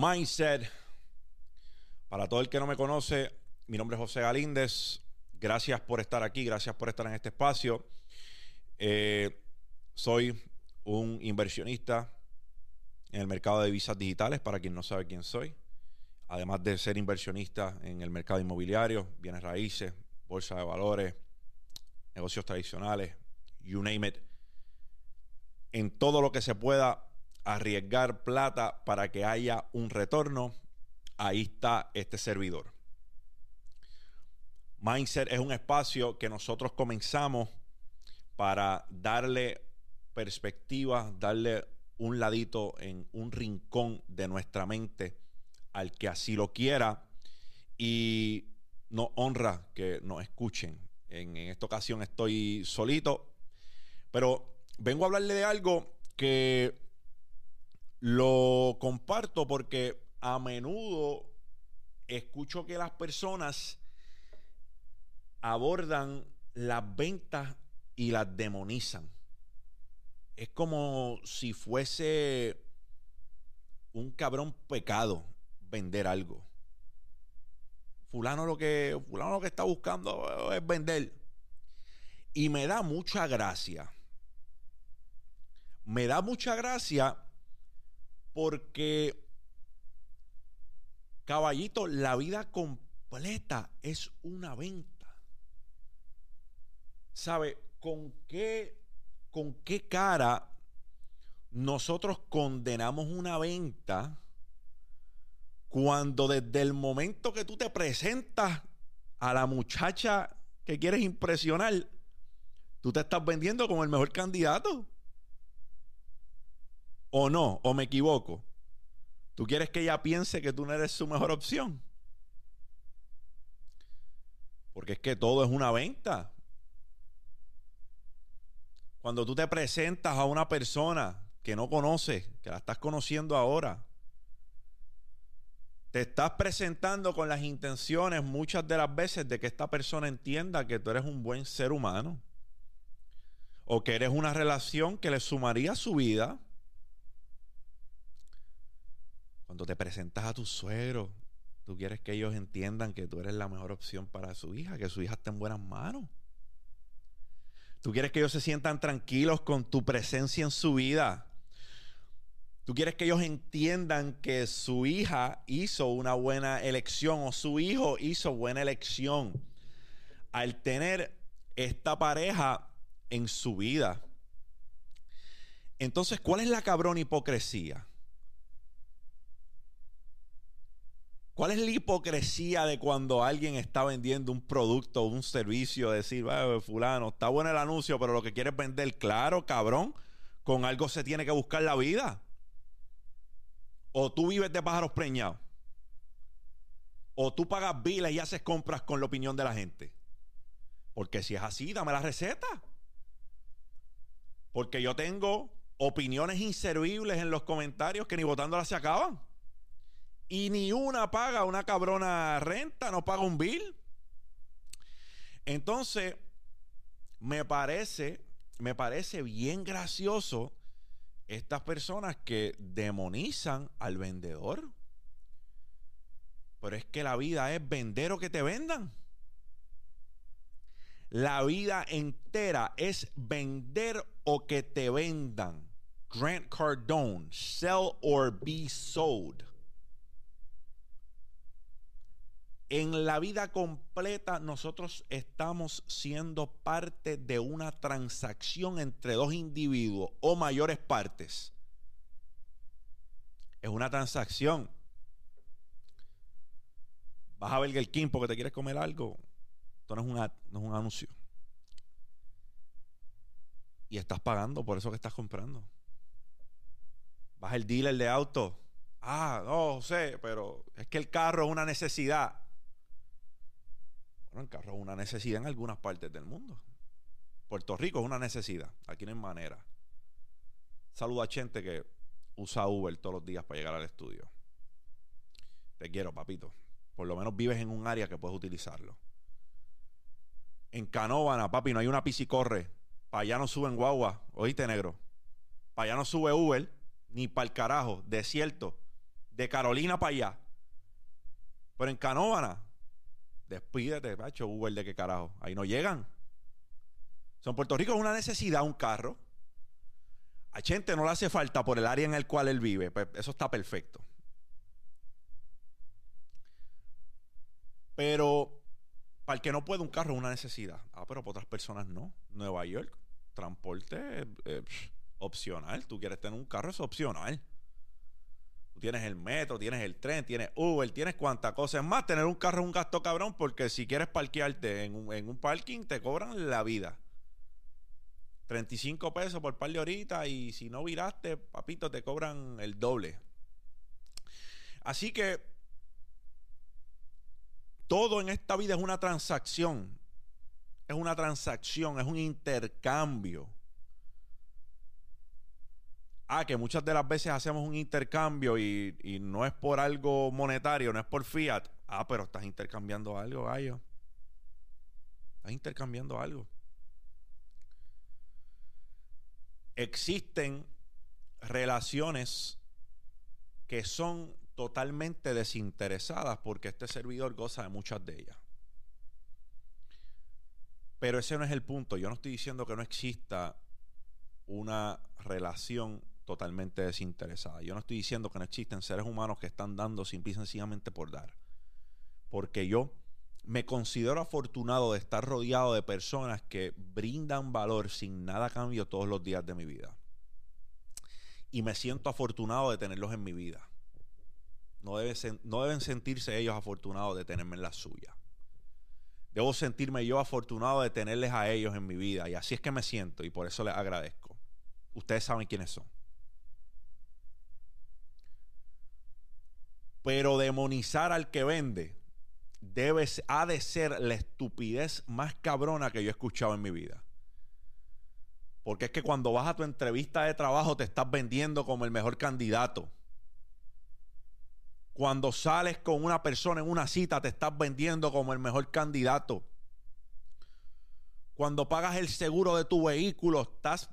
Mindset. Para todo el que no me conoce, mi nombre es José Galíndez. Gracias por estar aquí, gracias por estar en este espacio. Eh, soy un inversionista en el mercado de visas digitales, para quien no sabe quién soy. Además de ser inversionista en el mercado inmobiliario, bienes raíces, bolsa de valores, negocios tradicionales, you name it. En todo lo que se pueda arriesgar plata para que haya un retorno, ahí está este servidor. Mindset es un espacio que nosotros comenzamos para darle perspectiva, darle un ladito en un rincón de nuestra mente al que así lo quiera y nos honra que nos escuchen. En, en esta ocasión estoy solito, pero vengo a hablarle de algo que lo comparto porque a menudo escucho que las personas abordan las ventas y las demonizan. Es como si fuese un cabrón pecado vender algo. Fulano lo que fulano lo que está buscando es vender. Y me da mucha gracia. Me da mucha gracia porque, caballito, la vida completa es una venta. ¿Sabe? ¿Con qué, con qué cara nosotros condenamos una venta cuando desde el momento que tú te presentas a la muchacha que quieres impresionar, tú te estás vendiendo como el mejor candidato? ¿O no? ¿O me equivoco? ¿Tú quieres que ella piense que tú no eres su mejor opción? Porque es que todo es una venta. Cuando tú te presentas a una persona que no conoces, que la estás conociendo ahora, te estás presentando con las intenciones muchas de las veces de que esta persona entienda que tú eres un buen ser humano o que eres una relación que le sumaría a su vida cuando te presentas a tus suegros, tú quieres que ellos entiendan que tú eres la mejor opción para su hija, que su hija esté en buenas manos. Tú quieres que ellos se sientan tranquilos con tu presencia en su vida. Tú quieres que ellos entiendan que su hija hizo una buena elección o su hijo hizo buena elección al tener esta pareja en su vida. Entonces, ¿cuál es la cabrón hipocresía? ¿Cuál es la hipocresía de cuando alguien está vendiendo un producto o un servicio? Decir, fulano, está bueno el anuncio, pero lo que quieres vender, claro, cabrón, con algo se tiene que buscar la vida. O tú vives de pájaros preñados. O tú pagas biles y haces compras con la opinión de la gente. Porque si es así, dame la receta. Porque yo tengo opiniones inservibles en los comentarios que ni votándolas se acaban y ni una paga una cabrona renta, no paga un bill. Entonces, me parece, me parece bien gracioso estas personas que demonizan al vendedor. Pero es que la vida es vender o que te vendan. La vida entera es vender o que te vendan. Grant Cardone, sell or be sold. En la vida completa nosotros estamos siendo parte de una transacción entre dos individuos o mayores partes. Es una transacción. Vas a ver el King porque te quieres comer algo. Esto no es, un anuncio. Y estás pagando por eso que estás comprando. Vas al dealer de auto. Ah, no sé, pero es que el carro es una necesidad. Bueno, el carro es una necesidad en algunas partes del mundo. Puerto Rico es una necesidad. Aquí no hay manera. Saluda a gente que usa Uber todos los días para llegar al estudio. Te quiero, papito. Por lo menos vives en un área que puedes utilizarlo. En Canóvana, papi, no hay una piscicorre. Para allá no suben guagua. Oíste, negro. Para allá no sube Uber, ni para el carajo. Desierto. de Carolina para allá. Pero en Canóvana, despídete, macho, Uber de qué carajo. Ahí no llegan. Son Puerto Rico es una necesidad, un carro. A gente no le hace falta por el área en el cual él vive. Pues eso está perfecto. Pero para el que no puede un carro es una necesidad. Ah, pero para otras personas no. Nueva York, transporte eh, opcional. Tú quieres tener un carro, es opcional. Tienes el metro, tienes el tren, tienes Uber, tienes cuantas cosas. Es más, tener un carro es un gasto cabrón porque si quieres parquearte en un, en un parking te cobran la vida. 35 pesos por par de horitas y si no viraste, papito, te cobran el doble. Así que todo en esta vida es una transacción. Es una transacción, es un intercambio. Ah, que muchas de las veces hacemos un intercambio y, y, no es por algo monetario, no es por fiat. Ah, pero estás intercambiando algo, gallo. Estás intercambiando algo. existen relaciones que son totalmente desinteresadas porque este servidor goza de muchas de ellas. Pero ese no es el punto. Yo no estoy diciendo que no exista una relación totalmente desinteresada. Yo no estoy diciendo que no existen seres humanos que están dando simple y sencillamente por dar. Porque yo me considero afortunado de estar rodeado de personas que brindan valor sin nada a cambio todos los días de mi vida. Y me siento afortunado de tenerlos en mi vida. No, no deben sentirse ellos afortunados de tenerme en la suya. Debo sentirme yo afortunado de tenerles a ellos en mi vida. Y así es que me siento y por eso les agradezco. Ustedes saben quiénes son. Pero demonizar al que vende ha de ser la estupidez más cabrona que yo he escuchado en mi vida. Porque es que cuando vas a tu entrevista de trabajo te estás vendiendo como el mejor candidato. Cuando sales con una persona en una cita te estás vendiendo como el mejor candidato. Cuando pagas el seguro de tu vehículo estás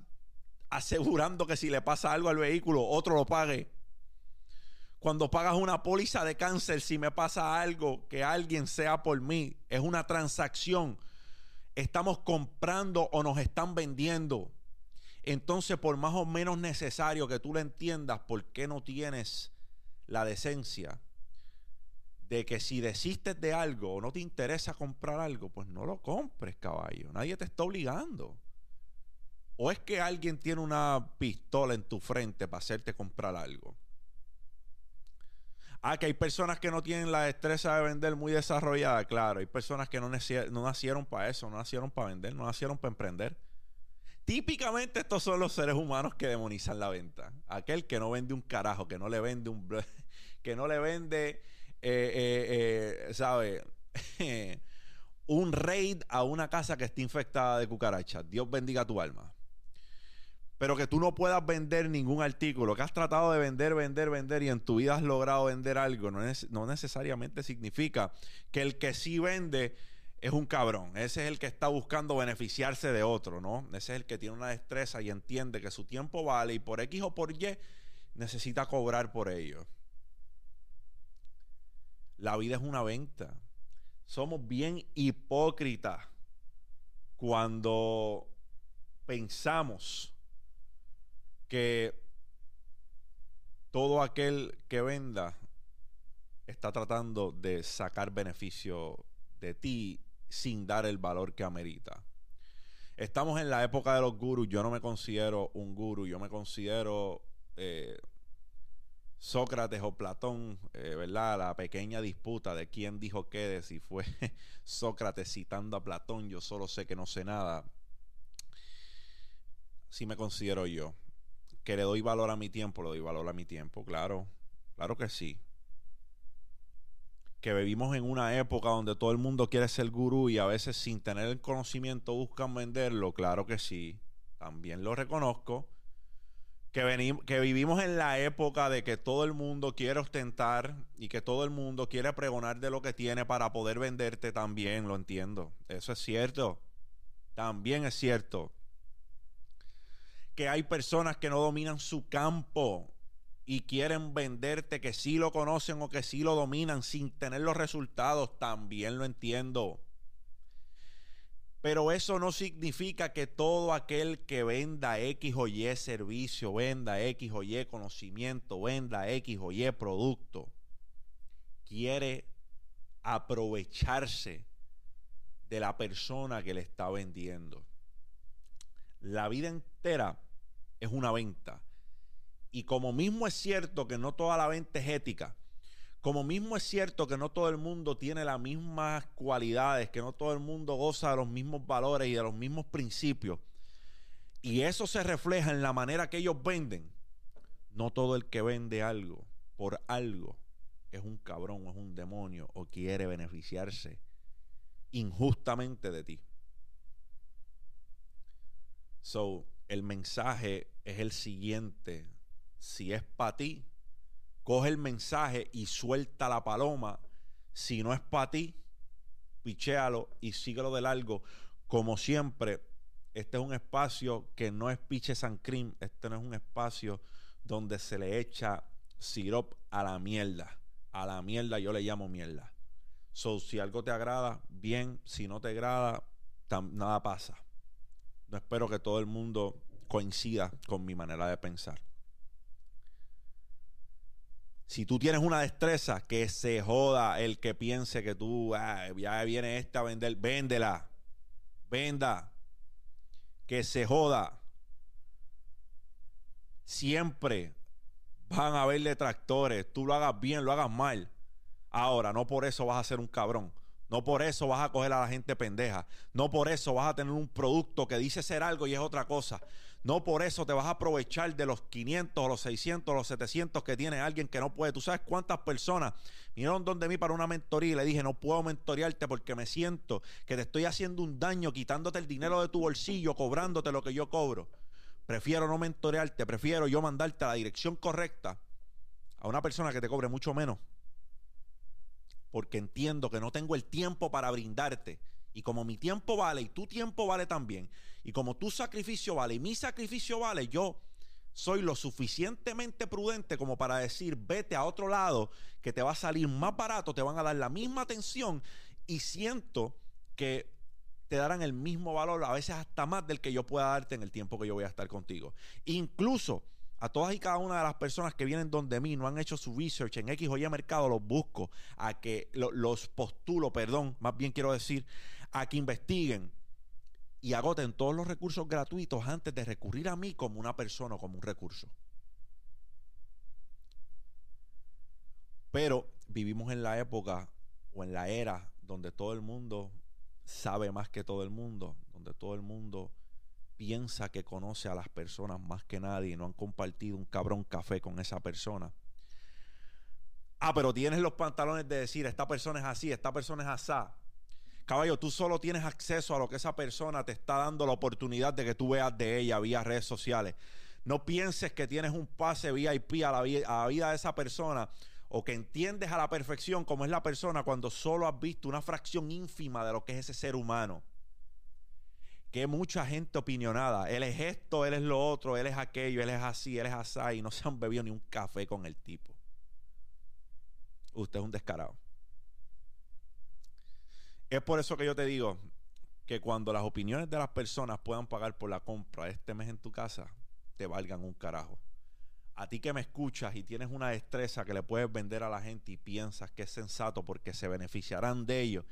asegurando que si le pasa algo al vehículo otro lo pague. Cuando pagas una póliza de cáncer, si me pasa algo, que alguien sea por mí, es una transacción. Estamos comprando o nos están vendiendo. Entonces, por más o menos necesario que tú lo entiendas, ¿por qué no tienes la decencia de que si desistes de algo o no te interesa comprar algo, pues no lo compres, caballo? Nadie te está obligando. ¿O es que alguien tiene una pistola en tu frente para hacerte comprar algo? Ah, que hay personas que no tienen la destreza de vender muy desarrollada, claro. Hay personas que no, no nacieron para eso, no nacieron para vender, no nacieron para emprender. Típicamente estos son los seres humanos que demonizan la venta. Aquel que no vende un carajo, que no le vende un... que no le vende, eh, eh, eh, ¿sabe? un raid a una casa que esté infectada de cucarachas. Dios bendiga tu alma pero que tú no puedas vender ningún artículo, que has tratado de vender, vender, vender y en tu vida has logrado vender algo, no, no necesariamente significa que el que sí vende es un cabrón. Ese es el que está buscando beneficiarse de otro, ¿no? Ese es el que tiene una destreza y entiende que su tiempo vale y por X o por Y necesita cobrar por ello. La vida es una venta. Somos bien hipócritas cuando pensamos que todo aquel que venda está tratando de sacar beneficio de ti sin dar el valor que amerita. Estamos en la época de los gurus. Yo no me considero un guru, yo me considero eh, Sócrates o Platón, eh, ¿verdad? La pequeña disputa de quién dijo qué, de si fue Sócrates citando a Platón, yo solo sé que no sé nada. Si me considero yo que le doy valor a mi tiempo, le doy valor a mi tiempo, claro, claro que sí. Que vivimos en una época donde todo el mundo quiere ser gurú y a veces sin tener el conocimiento buscan venderlo, claro que sí, también lo reconozco. Que, que vivimos en la época de que todo el mundo quiere ostentar y que todo el mundo quiere pregonar de lo que tiene para poder venderte, también lo entiendo. Eso es cierto. También es cierto que hay personas que no dominan su campo y quieren venderte que sí lo conocen o que sí lo dominan sin tener los resultados, también lo entiendo. Pero eso no significa que todo aquel que venda X o Y servicio, venda X o Y conocimiento, venda X o Y producto, quiere aprovecharse de la persona que le está vendiendo. La vida entera es una venta. Y como mismo es cierto que no toda la venta es ética, como mismo es cierto que no todo el mundo tiene las mismas cualidades, que no todo el mundo goza de los mismos valores y de los mismos principios, y eso se refleja en la manera que ellos venden, no todo el que vende algo por algo es un cabrón, es un demonio o quiere beneficiarse injustamente de ti. So, el mensaje es el siguiente. Si es para ti, coge el mensaje y suelta la paloma. Si no es para ti, pichéalo y síguelo de largo. Como siempre, este es un espacio que no es piche san cream. Este no es un espacio donde se le echa sirop a la mierda. A la mierda yo le llamo mierda. So, si algo te agrada, bien. Si no te agrada, nada pasa. No espero que todo el mundo coincida con mi manera de pensar. Si tú tienes una destreza, que se joda el que piense que tú, ah, ya viene esta a vender, véndela. Venda. Que se joda. Siempre van a haber detractores. Tú lo hagas bien, lo hagas mal. Ahora, no por eso vas a ser un cabrón. No por eso vas a coger a la gente pendeja. No por eso vas a tener un producto que dice ser algo y es otra cosa. No por eso te vas a aprovechar de los 500 o los 600 o los 700 que tiene alguien que no puede. Tú sabes cuántas personas vinieron donde mí para una mentoría y le dije, no puedo mentorearte porque me siento que te estoy haciendo un daño quitándote el dinero de tu bolsillo, cobrándote lo que yo cobro. Prefiero no mentorearte, prefiero yo mandarte a la dirección correcta a una persona que te cobre mucho menos porque entiendo que no tengo el tiempo para brindarte. Y como mi tiempo vale y tu tiempo vale también, y como tu sacrificio vale y mi sacrificio vale, yo soy lo suficientemente prudente como para decir, vete a otro lado, que te va a salir más barato, te van a dar la misma atención y siento que te darán el mismo valor, a veces hasta más del que yo pueda darte en el tiempo que yo voy a estar contigo. Incluso a todas y cada una de las personas que vienen donde mí, no han hecho su research en X o Y mercado, los busco a que los postulo, perdón, más bien quiero decir, a que investiguen y agoten todos los recursos gratuitos antes de recurrir a mí como una persona o como un recurso. Pero vivimos en la época o en la era donde todo el mundo sabe más que todo el mundo, donde todo el mundo piensa que conoce a las personas más que nadie y no han compartido un cabrón café con esa persona. Ah, pero tienes los pantalones de decir, esta persona es así, esta persona es asá. Caballo, tú solo tienes acceso a lo que esa persona te está dando la oportunidad de que tú veas de ella vía redes sociales. No pienses que tienes un pase VIP a la, a la vida de esa persona o que entiendes a la perfección cómo es la persona cuando solo has visto una fracción ínfima de lo que es ese ser humano que mucha gente opinionada. Él es esto, él es lo otro, él es aquello, él es así, él es así, y no se han bebido ni un café con el tipo. Usted es un descarado. Es por eso que yo te digo que cuando las opiniones de las personas puedan pagar por la compra este mes en tu casa, te valgan un carajo. A ti que me escuchas y tienes una destreza que le puedes vender a la gente y piensas que es sensato porque se beneficiarán de ello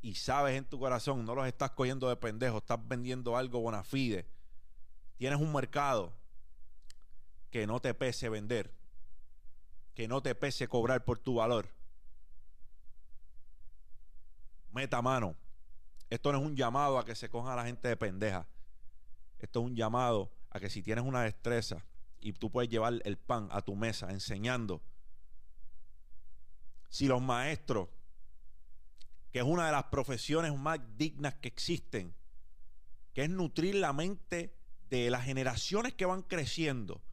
y sabes en tu corazón, no los estás cogiendo de pendejo, estás vendiendo algo bona fide. Tienes un mercado que no te pese vender, que no te pese cobrar por tu valor. Meta mano. Esto no es un llamado a que se coja a la gente de pendeja. Esto es un llamado a que si tienes una destreza y tú puedes llevar el pan a tu mesa enseñando. Si los maestros que es una de las profesiones más dignas que existen, que es nutrir la mente de las generaciones que van creciendo.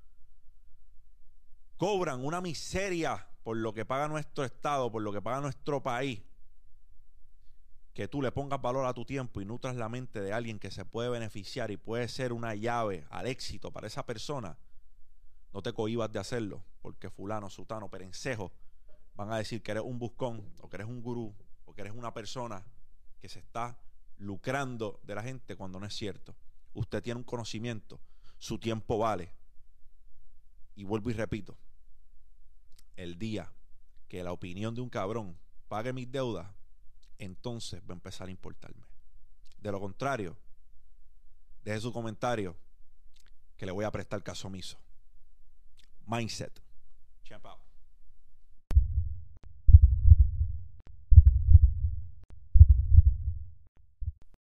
Cobran una miseria por lo que paga nuestro Estado, por lo que paga nuestro país. Que tú le pongas valor a tu tiempo y nutras la mente de alguien que se puede beneficiar y puede ser una llave al éxito para esa persona. no te cohibas de hacerlo, porque fulano, sutano, perencejo van a decir que eres un buscón o que eres un gurú o que eres una persona que se está lucrando de la gente cuando no es cierto. Usted tiene un conocimiento, su tiempo vale. Y vuelvo y repito, el día que la opinión de un cabrón pague mis deudas, entonces va a empezar a importarme. De lo contrario, deje su comentario que le voy a prestar caso omiso. Mindset. Champ out.